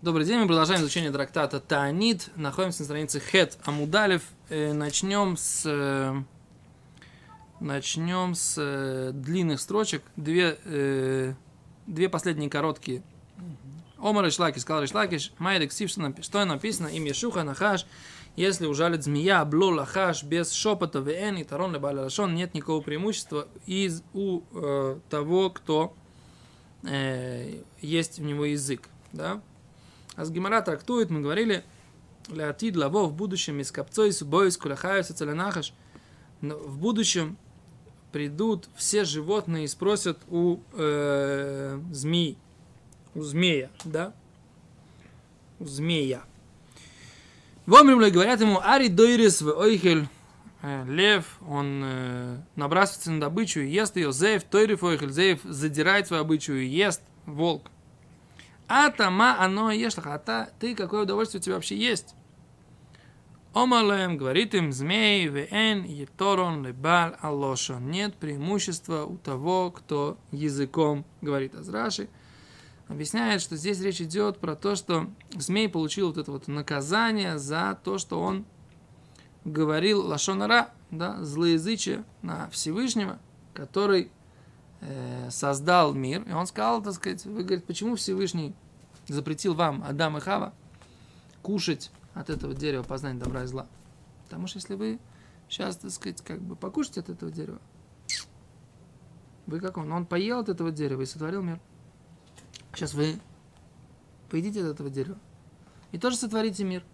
Добрый день, мы продолжаем изучение трактата Таанит. Находимся на странице Хет Амудалев. Э, начнем с... э, Начнем с э, длинных строчек. Две, э, две последние короткие. Омар Ишлакиш, сказал Ишлакиш, Майдек Сив, что напи- что написано, им Ешуха Нахаш, если ужалит змея, бло лахаш, без шепота, вен и тарон лешон, нет никакого преимущества из у э, того, кто э, есть у него язык. Да? А с Гимара трактует, мы говорили, Леатид лаво в будущем из копцой субой куляхаюся целенахаш. В будущем придут все животные и спросят у э, змеи, у змея, да? У змея. Вомрим говорят ему, Ари дойрис в ойхель, Э, лев, он э, набрасывается на добычу и ест ее, зеев, тойриф ойхель, зеев задирает свою добычу и ест, волк. А тама оно ешь а та, ты какое удовольствие у тебя вообще есть? Омалем говорит им, змей, вен, еторон, лебаль, алошон. Нет преимущества у того, кто языком говорит. Азраши объясняет, что здесь речь идет про то, что змей получил вот это вот наказание за то, что он говорил лашонара, да, злоязычие на Всевышнего, который э, создал мир. И он сказал, так сказать, вы говорите, почему Всевышний запретил вам, Адам и Хава, кушать от этого дерева познания добра и зла? Потому что если вы сейчас, так сказать, как бы покушаете от этого дерева, вы как он? Он поел от этого дерева и сотворил мир. Сейчас вы поедите от этого дерева и тоже сотворите мир.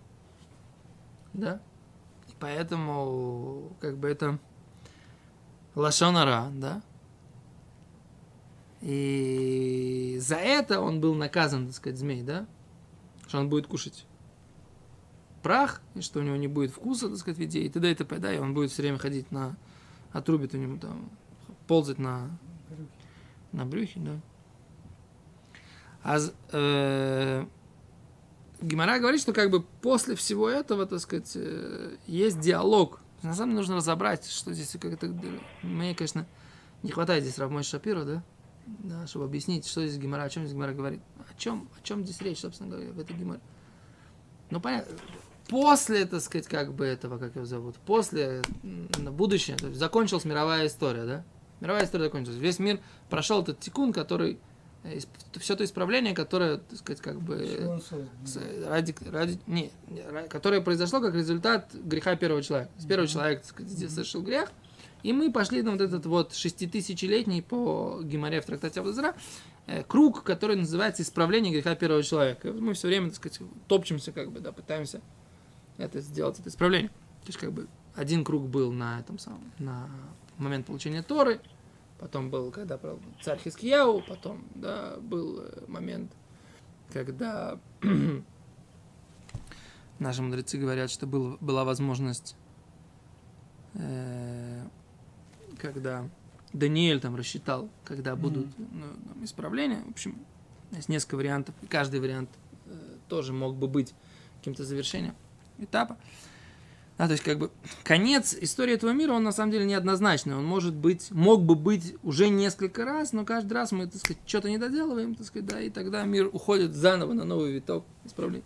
Да? И поэтому, как бы это лашонара, да? И за это он был наказан, так сказать, змей, да? Что он будет кушать прах, и что у него не будет вкуса, так сказать, в еде, и т.д. и т.п., да, и он будет все время ходить на... отрубит у него там, ползать на, на брюхе, да. А э, Гимара говорит, что как бы после всего этого, так сказать, э, есть диалог. На самом деле нужно разобрать, что здесь как-то... Мне, конечно, не хватает здесь Равмой Шапира, да? Да, чтобы объяснить, что здесь Гимара, о чем здесь Гимара говорит. О чем, о чем здесь речь, собственно говоря, в этой Гимаре. Ну, понятно, после, так сказать, как бы этого, как его зовут, после, на будущее, то есть закончилась мировая история, да? Мировая история закончилась. Весь мир прошел этот тикун, который, все то исправление, которое, так сказать, как бы... С- ради, ради, не, которое произошло как результат греха первого человека. С первого человека так сказать, совершил грех, и мы пошли на вот этот вот шеститысячелетний по Гимаре в трактате Абдазара круг, который называется исправление греха первого человека. И вот мы все время, так сказать, топчемся, как бы, да, пытаемся это сделать, это исправление. То есть, как бы, один круг был на этом самом, на момент получения Торы, потом был, когда правил царь Хискияу, потом, да, был э, момент, когда наши мудрецы говорят, что был, была возможность, э, когда Даниэль там рассчитал, когда будут ну, там, исправления. В общем, есть несколько вариантов, и каждый вариант э, тоже мог бы быть каким-то завершением этапа. Да, то есть, как бы, конец истории этого мира, он на самом деле неоднозначный. Он может быть, мог бы быть уже несколько раз, но каждый раз мы, так сказать, что-то не доделываем, так сказать, да, и тогда мир уходит заново на новый виток исправления.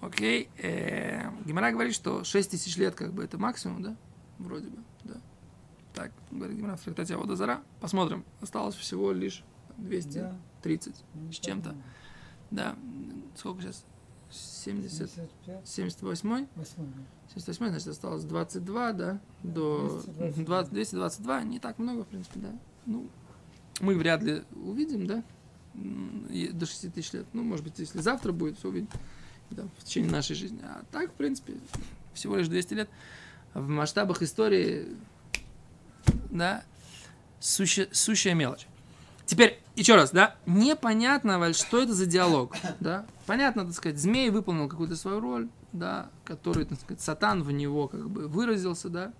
Окей. Э, Гимара говорит, что 6 тысяч лет, как бы, это максимум, да? Вроде бы, да. Так, говорит Гимара в трактате Водозара. Посмотрим. Осталось всего лишь 230 Да. с чем-то. Да. Сколько сейчас? 70, 75, 78 восьмой. 78, значит, осталось 22, да, до 222. 20, 222, не так много, в принципе, да. Ну, мы вряд ли увидим, да, до 6 тысяч лет. Ну, может быть, если завтра будет, все увидим да, в течение нашей жизни. А так, в принципе, всего лишь 200 лет. В масштабах истории, да, суще- сущая мелочь. Теперь, еще раз, да, непонятно, Валь, что это за диалог, да. Понятно, так сказать, змей выполнил какую-то свою роль, да, который, так сказать, сатан в него как бы выразился, да.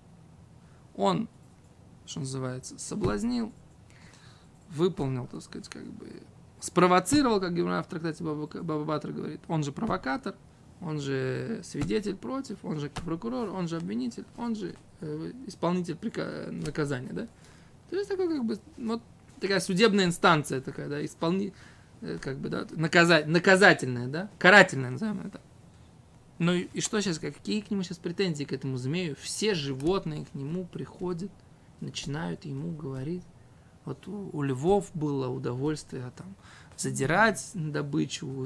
Он, что называется, соблазнил, выполнил, так сказать, как бы спровоцировал, как Гимна в трактате Баба, Батра говорит. Он же провокатор, он же свидетель против, он же прокурор, он же обвинитель, он же исполнитель прика- наказания, да. То есть такой как бы, вот такая судебная инстанция такая, да, исполни... э, как бы, да, наказать, наказательное, да, карательное, назовем это. Ну и, и что сейчас, какие к нему сейчас претензии к этому змею? Все животные к нему приходят, начинают ему говорить. Вот у, у львов было удовольствие там задирать добычу, у,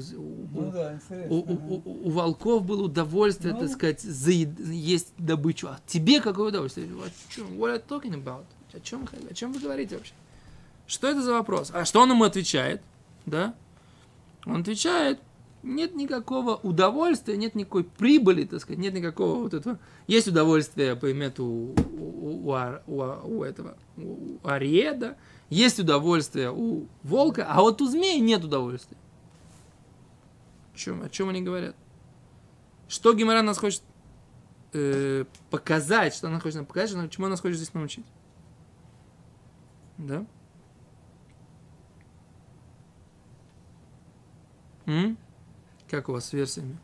Ну да, у, у- у- у волков было удовольствие, Ну. так сказать, заед- есть добычу. А тебе какое удовольствие? Чем? What are you talking about? О чем, о чем вы говорите вообще? Что это за вопрос? А что он ему отвечает? Да? Он отвечает, нет никакого удовольствия, нет никакой прибыли, так сказать, нет никакого вот этого. Есть удовольствие по имету у, у, у у этого, у ариеда, есть удовольствие у волка, а вот у змеи нет удовольствия. О чем, о чем они говорят? Что Гимара нас хочет э, показать, что она хочет нам показать, что чему она хочет здесь научить? Да? М? Как у вас с версиями?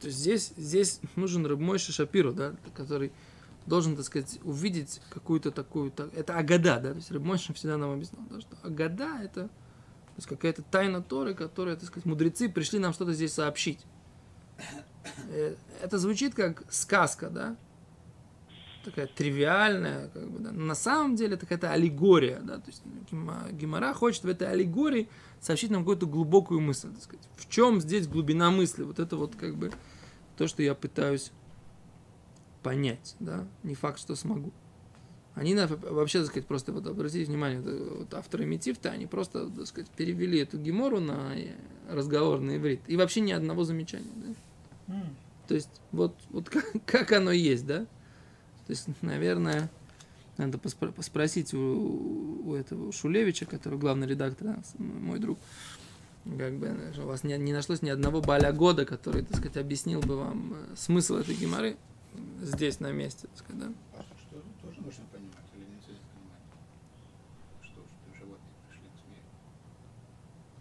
То есть здесь, здесь нужен Рабмойши Шапиру, да, который должен, так сказать, увидеть какую-то такую... так- Это Агада, да, то есть Рабмойши всегда нам объяснял, да, что Агада – это то есть какая-то тайна Торы, которая, так сказать, мудрецы пришли нам что-то здесь сообщить. Э, Это звучит как сказка, да? Такая тривиальная, как бы, да. Но на самом деле это какая-то аллегория, да? То есть Гима- Гимара хочет в этой аллегории сообщить нам какую-то глубокую мысль, так сказать. В чем здесь глубина мысли? Вот это вот как бы то, что я пытаюсь понять, да? Не факт, что смогу. Они вообще, так сказать, просто вот обратите внимание, вот, авторы Метифта, они просто, так сказать, перевели эту гемору на э, разговор на иврит. И вообще ни одного замечания, да? М. То есть, вот, вот как, как оно есть, да? То есть, наверное, надо поспро- поспросить у, у этого у Шулевича, который главный редактор, да, с- мой друг, как бы, что у вас не, не нашлось ни одного баля года, который, так сказать, объяснил бы вам э, смысл этой геморы здесь, на месте, так сказать, да? Паша, что тоже нужно понимать или не здесь понимать? Что, что животные пришли к змею?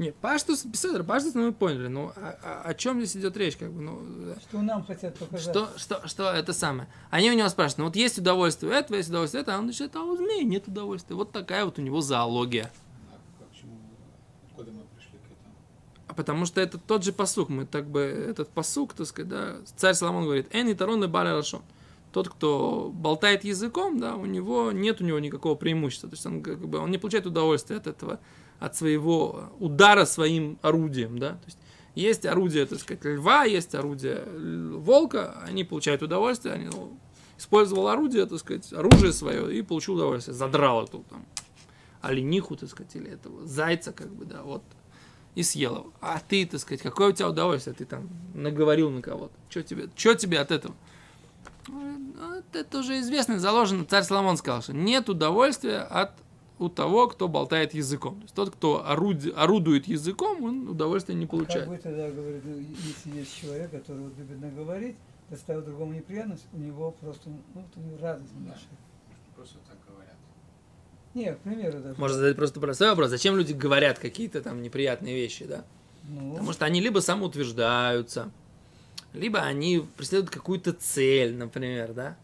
Нет, Паштус, Беседер, Паштус мы поняли, но о, о- о чем здесь идет речь, как бы, ну. Что нам хотят показать? Что, что, что это самое? Они у него спрашивают, ну вот есть удовольствие у этого, есть удовольствие у этого, а он начинает, а у змеи нет удовольствия. Вот такая вот у него зоология. А как, чему, откуда мы пришли к этому? А Потому что это тот же посук. Мы так бы, этот посук, так сказать, да, царь Соломон говорит, «Эн и тарон и баре рашон». Тот, кто болтает языком, да, у него нет у него никакого преимущества. То есть он как бы он не получает удовольствия от этого, от своего удара своим орудием, да. То есть есть орудие, так сказать, льва, есть орудие волка, они получают удовольствие, они ну, использовал орудие, так сказать, оружие свое и получил удовольствие, задрал эту там олениху, так сказать, или этого зайца, как бы, да, вот, и съел его. А ты, так сказать, какое у тебя удовольствие? Ты там наговорил на кого-то. Что тебе, что тебе от этого? Ну, Это уже известно, заложено. Царь Соломон сказал, что нет удовольствия от у того, кто болтает языком. То есть тот, кто оруди- орудует языком, он удовольствия не Как получает. бы тогда говорит, ну, если есть человек, который вот любит наговорить, доставит другому неприятность, у него просто, ну, вот у него радость Да. большая. Может, просто так говорят. Не, к примеру даже. Можно задать просто простой вопрос. Зачем люди говорят какие-то там неприятные вещи, да? Ну, Потому что они либо самоутверждаются, либо они преследуют какую-то цель, например, да?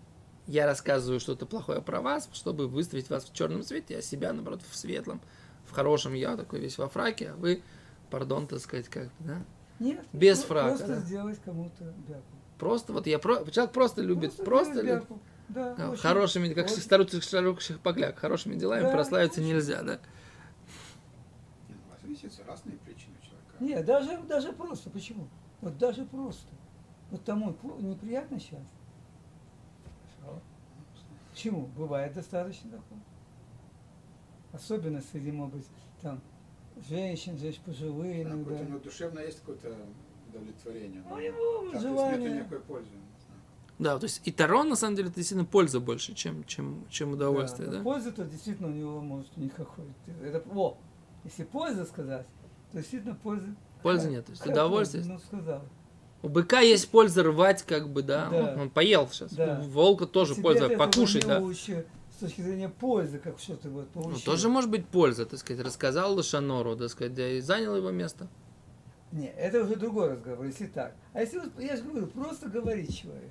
Я рассказываю что-то плохое про вас, чтобы выставить вас в черном цвете, а себя, наоборот, в светлом, в хорошем. Я такой весь во фраке, а вы, пардон, так сказать, как, да? нет, без про- фрака, Просто да. сделать кому-то бяку. Просто, вот я, про... человек просто любит, просто, сделать любит. Да, Да, очень- хорошими, как очень- старуцких шарукших покляк, хорошими делами Да, прославиться очень. нельзя, да? Нет, у вас видите, разные причины у человека. Нет, даже, даже просто. Почему? Вот даже просто. Вот тому неприятно сейчас. Почему? Бывает достаточно такого. Особенно среди, может быть, там, женщин, женщин пожилые Да, иногда. у него душевно есть какое-то удовлетворение. Ну, но у него желание. Нет никакой пользы. Да, то есть и тарон, на самом деле, это действительно польза больше, чем, чем, чем удовольствие, Да, да? но Пользы то действительно у него может никакой. Это, о, если польза сказать, то действительно пользы. Пользы нет, то есть удовольствие. Ну, сказал. У быка есть польза рвать, как бы, да. Да. Ну, Он поел сейчас. Да. У волка тоже Тебе польза покушать, да. лучше с точки зрения пользы, как что-то вот Ну, получил. тоже может быть польза, так сказать. Рассказал Лошанору, так сказать, да, и занял его место. Не, это уже другой разговор, если так. А если вот, я же говорю, просто говорить человек.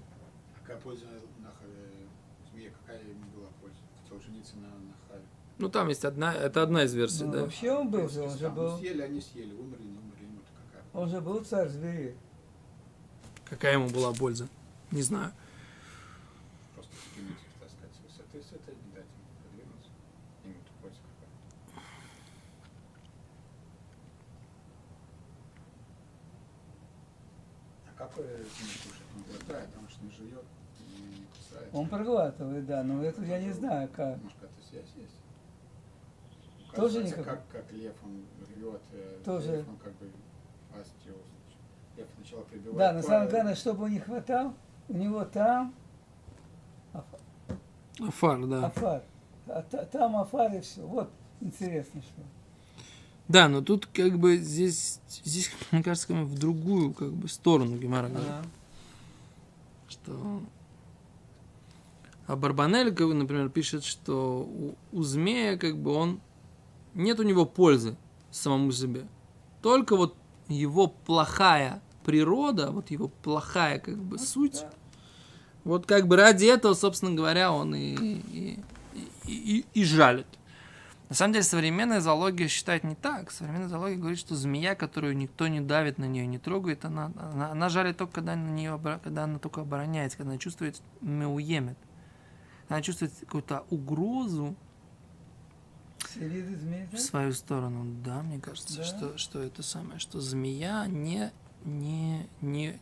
А какая польза на Хаве? Змея, какая ему была польза? Хотел жениться на, на Хаве. Ну, там есть одна, это одна из версий, Ну, да. Вообще он был он же был, Съели, они съели, умерли, не умерли, ему какая. он же был царь зверей. Какая ему была польза? Не знаю. Просто скинуть их, так сказать, с высоты, с этой, не дать им подвинуться. Ему тут польза какая. А как не кушать? Он глотает, он же не жует, не, не кусает. Он проглатывает, да, но это я не знаю как. Может, какая-то связь есть? Тоже никакой? как, как лев, он рвет, э, Тоже. лев, он как бы пастью, значит, лев сначала прибивает. Да, но по- самое главное, чтобы он не хватал, у него там аф- Фар, да. афар. А та- там афар и все. Вот интересно, что. Да, но тут как бы здесь, здесь, мне кажется, как бы в другую как бы сторону Гемара говорит. Ага. Что... А Барбанель, как бы, например, пишет, что у, у змея как бы он... Нет у него пользы самому себе. Только вот его плохая природа, вот его плохая как бы суть, вот как бы ради этого, собственно говоря, он и, и, и, и- и жалит. На самом деле современная зоология считает не так. Современная зоология говорит, что змея, которую никто не давит на нее, не трогает, она, она, она жалит только когда, на нее, когда она только обороняется, когда она чувствует меуемет. Она чувствует какую-то угрозу в свою сторону. Да, мне кажется, Да? что, что это самое, что змея не, не, не,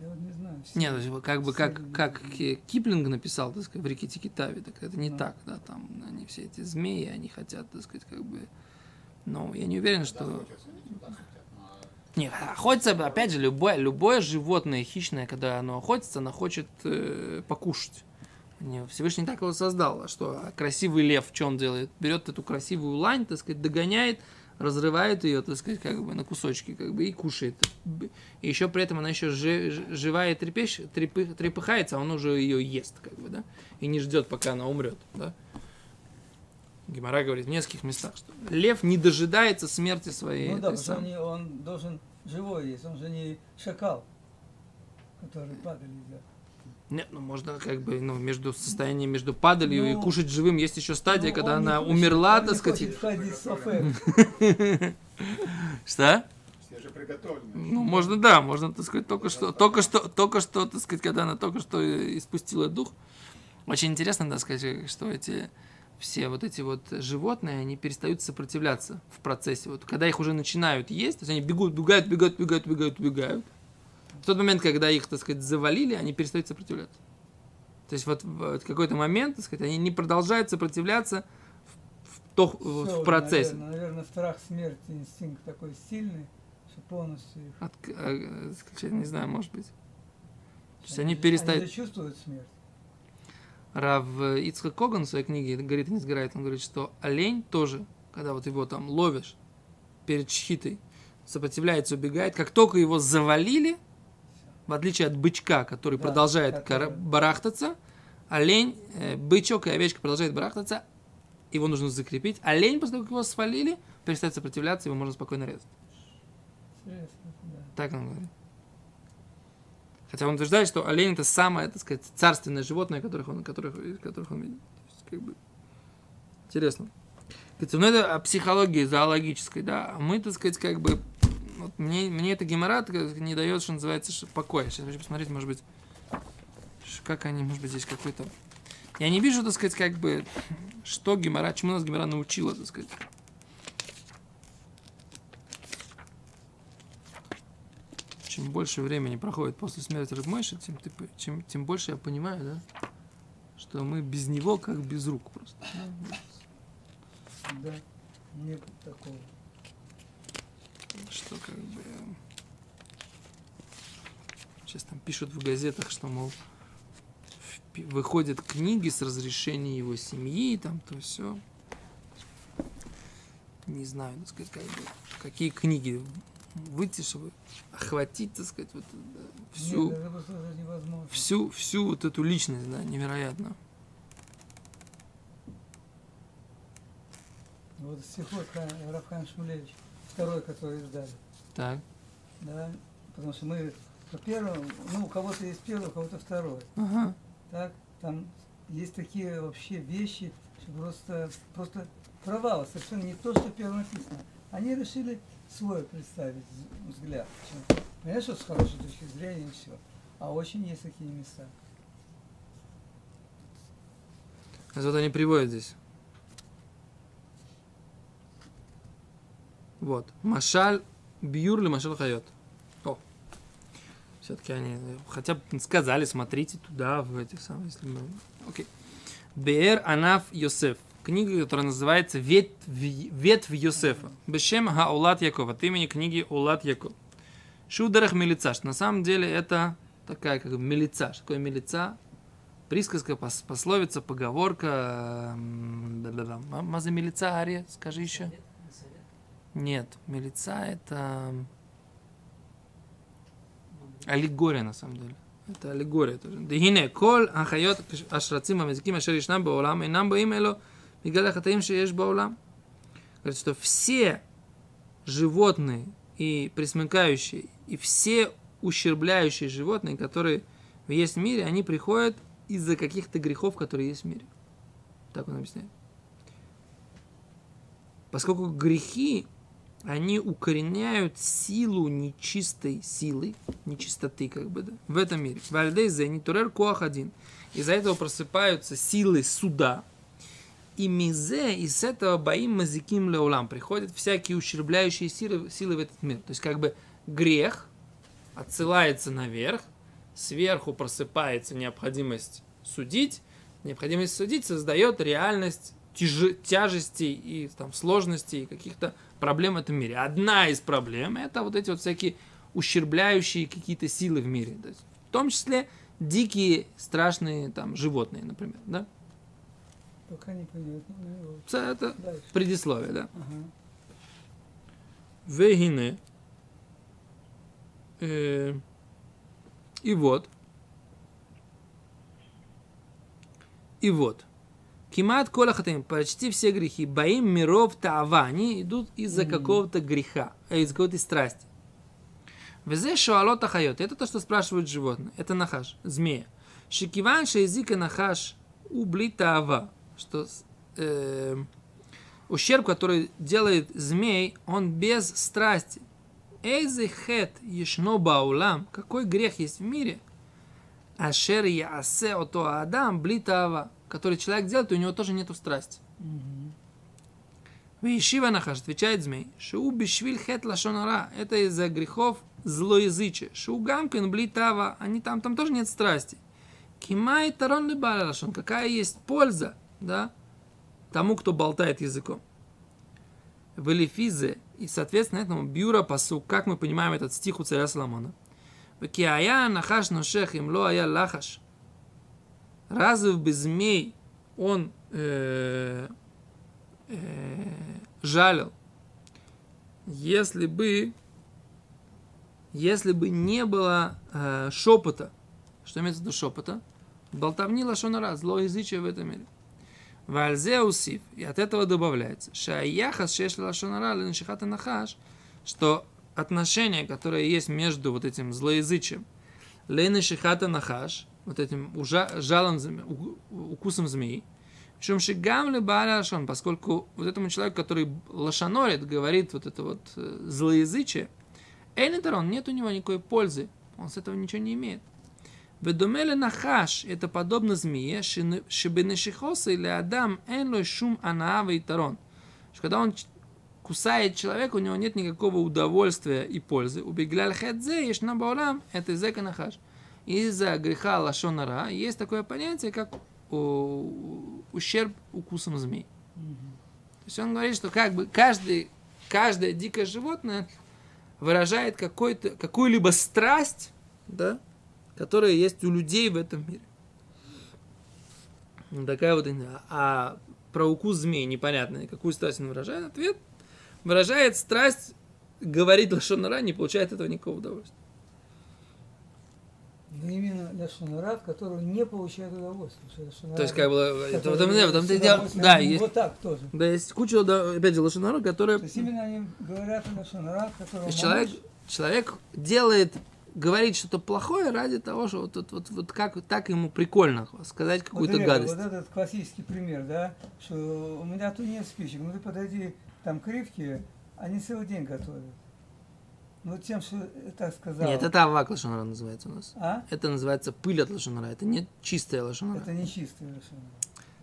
Я вот не знаю. все. Нет, то есть как бы как, как Ки- Киплинг написал, так сказать, в реке Тикитави, так это не Ну. так, да, там они все эти змеи, они хотят, так сказать, как бы, но я не уверен, что... хотят, Нет, охотится, опять же, любое, любое животное хищное, когда оно охотится, оно хочет э, покушать. Не, Всевышний так его создал, что а красивый лев, что он делает? Берет эту красивую лань, так сказать, догоняет, разрывает ее, так сказать, как бы на кусочки, как бы, и кушает. И еще при этом она еще жи- живая трепещ, трепы- трепыхается, а он уже ее ест, как бы, да, и не ждет, пока она умрет, да. Гемора говорит в нескольких местах, что лев не дожидается смерти своей. Ну да, потому что самой. он, должен живой есть, он же не шакал, который падали. Нет, ну можно как бы, ну, между состоянием между падалью и Ну, кушать живым есть еще стадия, Ну, когда она хочет- умерла, так сказать. Что? все же приготовлены. Ну, можно, да, можно, так сказать, только что, только что, только что, так сказать, когда она только что испустила дух. Очень интересно, так сказать, что эти все вот эти вот животные, они перестают сопротивляться в процессе. Вот когда их уже начинают есть, то есть они бегут, бегают, бегают, бегают, бегают, бегают. В тот момент, когда их, так сказать, завалили, они перестают сопротивляться. То есть вот в какой-то момент, так сказать, они не продолжают сопротивляться в, в то- в Всё, процессе. Наверное, наверное, страх смерти, инстинкт такой сильный, что полностью их... От- э, не знаю, может быть. То есть они же- перестают... Они чувствуют смерть. Рав Ицхак Коган в своей книге «Горит и не сгорает», он говорит, что олень тоже, когда вот его там ловишь перед шхитой, сопротивляется, убегает, как только его завалили, в отличие от бычка, который Да, продолжает который- барахтаться, олень, э, бычок и овечка продолжают барахтаться, его нужно закрепить. Олень, после того, как его свалили, перестает сопротивляться, его можно спокойно резать. Интересно, да. Так он говорит. Хотя он утверждает, что олень это самое, так сказать, царственное животное, которых он, которых, которых он видел. То есть, как бы, интересно. Ну это о психологии зоологической, да. А мы, так сказать, как бы, вот мне, мне это геморрат не дает, что называется, покоя. Сейчас хочу посмотреть, может быть, как они, может быть, здесь какой-то... Я не вижу, так сказать, как бы, что гемора, чему нас гемора научила, так сказать. чем больше времени проходит после смерти Рыбмойши, тем, ты тем больше я понимаю, да, что мы без него как без рук просто. Да, нет такого. Что как бы... Сейчас там пишут в газетах, что, мол, выходят книги с разрешения его семьи, там то все. Не знаю, так сказать, как бы, какие книги выйти, чтобы охватить, так сказать, вот, да, всю... Нет, всю, всю вот эту личность, да, невероятно. Вот стихот Ха- Рафхан Шмулевич, второй, который издали. Так, Да? Потому что мы по первому, ну, у кого-то есть первый, у кого-то второй. ага, Так? Там есть такие вообще вещи, что просто, просто провал, совершенно не то, что первое написано. Они решили свой представить взгляд. Понятно, что с хорошей точки зрения и все. А очень есть такие места. А Вот они приводят здесь. Вот. Машаль бьюр ли машаль хайот. О. Все-таки они э, хотя бы сказали, смотрите туда, в этих самых, если мы... Окей. Бер Анаф Йосеф. Книга, которая называется Ветвь, Ветвь Йосефа. Бешем Хаулат Яков. От имени книги Улат Яков. Шударах Мелица. Что на самом деле это такая как мелица. Что такое мелица? Присказка, пос- пословица, поговорка. м, да-да-да. Ма- ма за милица, Ария? Скажи еще. Нет, нет, милица это аллегория на самом деле. Это аллегория тоже. Дегине, кол ахайот ашрацим амезиким ашеришнам баулам, и нам боим эло мигаля хатаим шееш баулам. Говорит, что все животные и присмыкающие, и все ущербляющие животные, которые есть в мире, они приходят из-за каких-то грехов, которые есть в мире. Так он объясняет. Поскольку грехи они укореняют силу нечистой силы, нечистоты как бы, да, в этом мире. Вальдейзе, нитурер коах один. Из-за этого просыпаются силы суда. И мизе, и с этого боим мазиким леулам. Приходят всякие ущербляющие силы, силы в этот мир. То есть как бы грех отсылается наверх, сверху просыпается необходимость судить, необходимость судить создает реальность тяжестей и там, сложностей, каких-то проблем в этом мире. Одна из проблем это вот эти вот всякие ущербляющие какие-то силы в мире. То есть, в том числе дикие, страшные там, животные, например. Да? Пока не пойдет. Ну. Это Дальше. предисловие, да. Ага. Вегине. Э, и вот. И вот. Кимат кола хатаим, почти все грехи, боим миров таава, они идут из-за какого-то греха, э, из какой-то страсти. Везе шуалот ахайот, это то, что спрашивают животные, это нахаш, змея. Шикиван шейзика нахаш убли таава, что э, ущерб, который делает змей, он без страсти. Эйзе хет ешно баулам, какой грех есть в мире, ашер ясе ото адам блитава, который человек делает, и у него тоже нету страсти. Вишива нахаш, отвечает змей, шоу бишвиль хет лашонара, это из-за грехов злоязычия. Шоу гамкин блитава, они там, там тоже нет страсти. Кимай тарон либаля лашон, какая есть польза, да, тому, кто болтает языком. В Элифизе, и, соответственно, этому бюра посу, как мы понимаем этот стих у царя Соломона. Киая нахаш ношех им ло ая лахаш. Разве бы змей он э, э, жалил, если бы, если бы не было э, шепота, что имеется в виду шепота, болтовни лошонара, злоязычие в этом мире. Вальзе усив, и от этого добавляется, шаяхас шеш лошонара леншихата нахаш, что отношение, которое есть между вот этим злоязычием, леншихата нахаш, вот этим ужа- жалом, зме- у- укусом змеи, причем шигам ли лашон, поскольку вот этому человеку, который лошанорит, говорит вот это вот э, злоязычие, Эйнетерон, нет у него никакой пользы, он с этого ничего не имеет. Ведомеле нахаш, это подобно змее, шибенешихоса или адам энлой шум анаава и тарон. Когда он кусает человека, у него нет никакого удовольствия и пользы. Убегляль хедзе, ешь на баулам, это зека нахаш. Из-за греха лашонара есть такое понятие, как ущерб укусом змей. То есть он говорит, что как бы каждый, каждое дикое животное выражает какой-то, какую-либо страсть, да, которая есть у людей в этом мире. Такая вот, а про укус змей непонятно, какую страсть он выражает. Ответ выражает страсть говорить лошонара, не получает этого никакого удовольствия. Но именно лашонара, от которого не получает лашонара, То есть, как бы, это, и с дело. удовольствием, Да, есть, Вот так тоже. да, есть куча, да, опять же, лошонара, которые То есть именно они говорят о лашонара, от которого То есть человек, делает говорить что-то плохое ради того, что вот, вот, вот, вот как так ему прикольно сказать какую-то вот, гадость. Вот этот классический пример, да, что у меня тут нет спичек, ну ты подойди, там кривки, они целый день готовят. Ну тем, что так сказал. Нет, это авак лошонара называется у нас. А? Это называется пыль от лошонара, это не чистая лошонара. Это не чистая лошонара.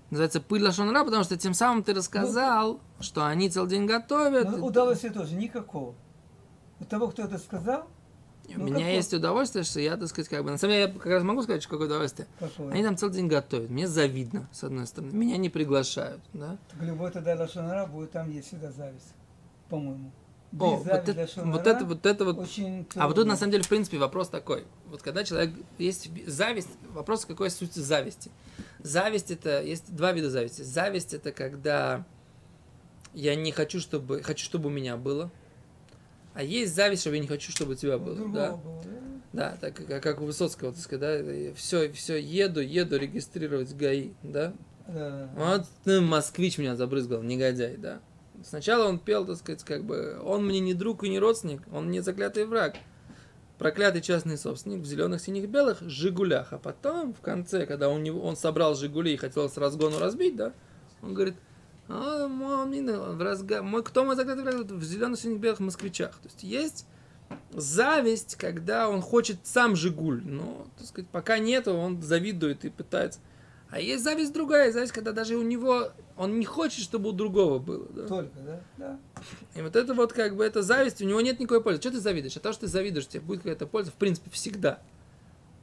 Называется пыль лошонара, потому что тем самым ты рассказал, что они целый день готовят. Ну, удовольствия тоже никакого. У того, кто это сказал, У ну, меня какое? есть удовольствие, что я, так сказать, как бы... На самом деле, я как раз могу сказать, что какое удовольствие. какое? Они там целый день готовят. Мне завидно, с одной стороны. Меня не приглашают, да? Так любой тогда лошонара будет, там есть всегда зависть, по-моему. О, вот это, вот это, вот это вот... А вот тут, на самом деле, в принципе, вопрос такой. Вот когда человек... Есть зависть, вопрос, какой суть зависти. Зависть это... Есть два вида зависти. Зависть это когда я не хочу, чтобы... Хочу, чтобы у меня было. А есть зависть, чтобы я не хочу, чтобы у тебя было. другого Да? было, да? Да, так как, как у Высоцкого, так сказать, да, все, все, еду, еду регистрировать ГАИ, да. Да. Вот ну, москвич меня забрызгал, негодяй, да. Сначала он пел, так сказать, как бы, он мне не друг и не родственник, он мне заклятый враг. Проклятый частный собственник в зеленых, синих, белых Жигулях. А потом, в конце, когда он, он собрал Жигули и хотел с разгону разбить, да, он говорит, а, в разга... мой, кто мой заклятый враг? В зеленых, синих, белых москвичах. То есть есть зависть, когда он хочет сам Жигуль, но, так сказать, пока нету, он завидует и пытается. А есть зависть другая, зависть, когда даже у него, он не хочет, чтобы у другого было. Да? Только, да? Да. И вот это вот как бы, это зависть, у него нет никакой пользы. Что ты завидуешь? От того, что ты завидуешь, тебе будет какая-то польза, в принципе, всегда.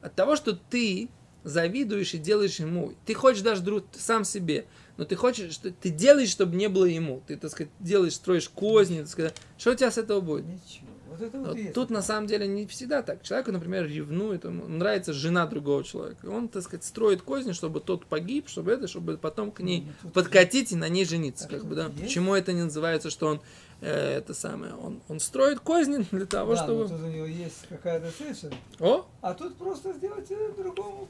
От того, что ты завидуешь и делаешь ему. Ты хочешь даже друг, сам себе, но ты хочешь, что ты делаешь, чтобы не было ему. Ты, так сказать, делаешь, строишь козни, так сказать. Что у тебя с этого будет? Ничего. Вот это вот есть. тут на самом деле не всегда так. Человеку, например, ревнует, ему нравится жена другого человека. Он, так сказать, строит козни, чтобы тот погиб, чтобы это, чтобы потом к ней Ну, подкатить и на ней жениться. А Как бы, да. есть? Почему это не называется, что он э, это самое? Он, он строит козни для того, да, чтобы. но тут у него есть какая-то цель, О! а тут просто сделать э, другому.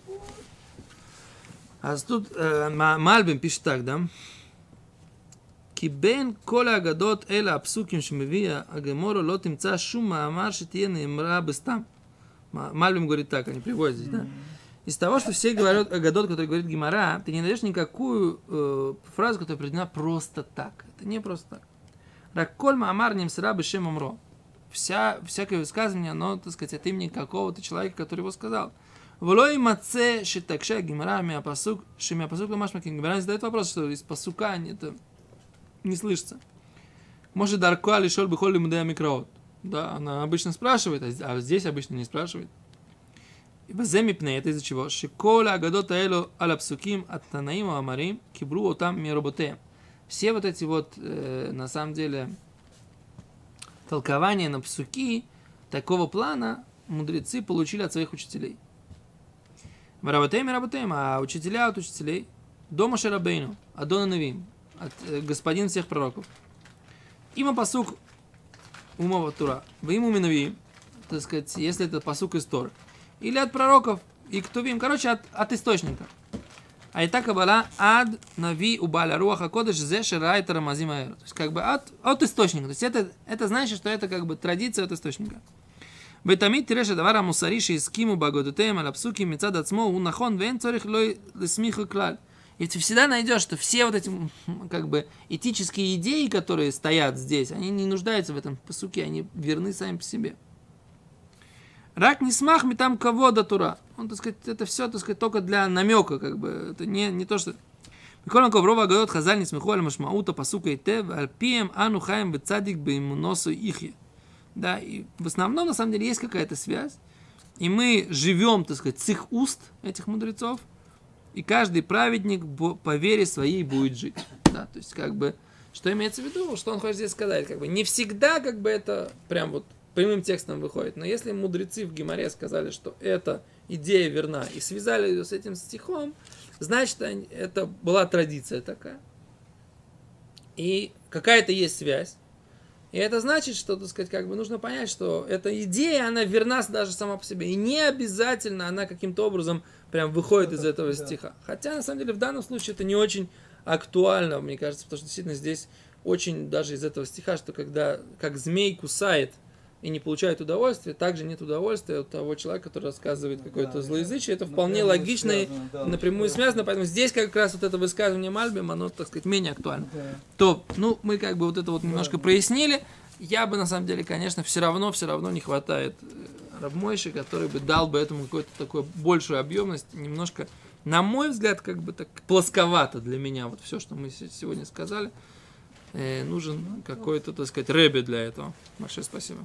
אז тут э, Ма- Мальбим пишет так, да? כי בין כל האגדות אלה הפסוקים שמביא הגמורו לא תמצא שום מאמר שתהיה נאמרה בסתם. М- Мальбим говорит так, они приводят здесь, да? Из того, что все говорят Агадот, который говорит Гимара, ты не найдешь никакую э, фразу, которая приведена просто так. Это не просто так. Ракколь Маамар Нимсра Бешем Умро. Вся, всякое высказывание, оно, так сказать, от имени какого-то человека, который его сказал. Влой маце шитакша гимара миапасук, шимиапасук ламашмаки. Гимара задает вопрос, что из пасука это не слышится. Может, Даркуа лишел бы холли мудея микроот. Да, она обычно спрашивает, а а здесь обычно не спрашивает. И базе мипне, это из-за чего? Шикола агадот аэлу аля псуким от танаим амарим кибру там мироботеем. Все вот эти вот, э, на самом деле, толкования на псуки такого плана мудрецы получили от своих учителей. Работеем и работаем, а учителя от учителей. Дома Шарабейну, Адона Навим, от э, господин всех пророков. Има пасук умова Тура, вы ему минови, так сказать, если это пасук из Торы. Или от пророков, и ктувим, короче, от, от источника. А и так была ад нави у баля руаха кодыш зе ширайта рамазим аэр. То есть как бы от, от источника. То есть это, это значит, что это как бы традиция от источника. ותמיד תראה שהדבר המוסרי שהסכימו באגודותיהם על הפסוקים מצד עצמו הוא נכון ואין צורך לא להסמיכו כלל. И ты всегда найдешь, что все вот эти как бы этические идеи, которые стоят здесь, они не нуждаются в этом посуке, они верны сами по себе. Рак не смах ми там кого до тура. Он, так сказать, это все, так сказать, только для намека, как бы. Это не, не то, что... Микола Коврова говорит, хазаль не смеху аль машмаута пасука и тев, аль ану хаем бецадик беймуносу ихе. Да, и в основном, на самом деле, есть какая-то связь. И мы живем, так сказать, с их уст, этих мудрецов – и каждый праведник по вере своей будет жить. Да, то есть, как бы, что имеется в виду, что он хочет здесь сказать, как бы, не всегда, как бы, это прям вот прямым текстом выходит, но если мудрецы в Гимаре сказали, что эта идея верна, и связали ее с этим стихом, значит, это была традиция такая. И какая-то есть связь. И это значит, что, так сказать, как бы нужно понять, что эта идея, она верна даже сама по себе. И не обязательно она каким-то образом прям выходит из этого Да. стиха. Хотя, на самом деле, в данном случае это не очень актуально, мне кажется, потому что действительно здесь очень даже из этого стиха, что когда как змей кусает и не получает удовольствия, также нет удовольствия от того человека, который рассказывает какое-то Да, злоязычие. Это вполне логично и да, напрямую связано, поэтому здесь как раз вот это высказывание Мальбим, оно, так сказать, менее актуально. Да. То, ну, мы как бы вот это вот немножко да. прояснили. Я бы, на самом деле, конечно, все равно, все равно не хватает э, Рабмойши, который бы дал бы этому какую-то такую большую объемность, немножко, на мой взгляд, как бы так плосковато для меня, вот все, что мы се- сегодня сказали. Э, нужен какой-то, так сказать, рэби для этого. Большое спасибо.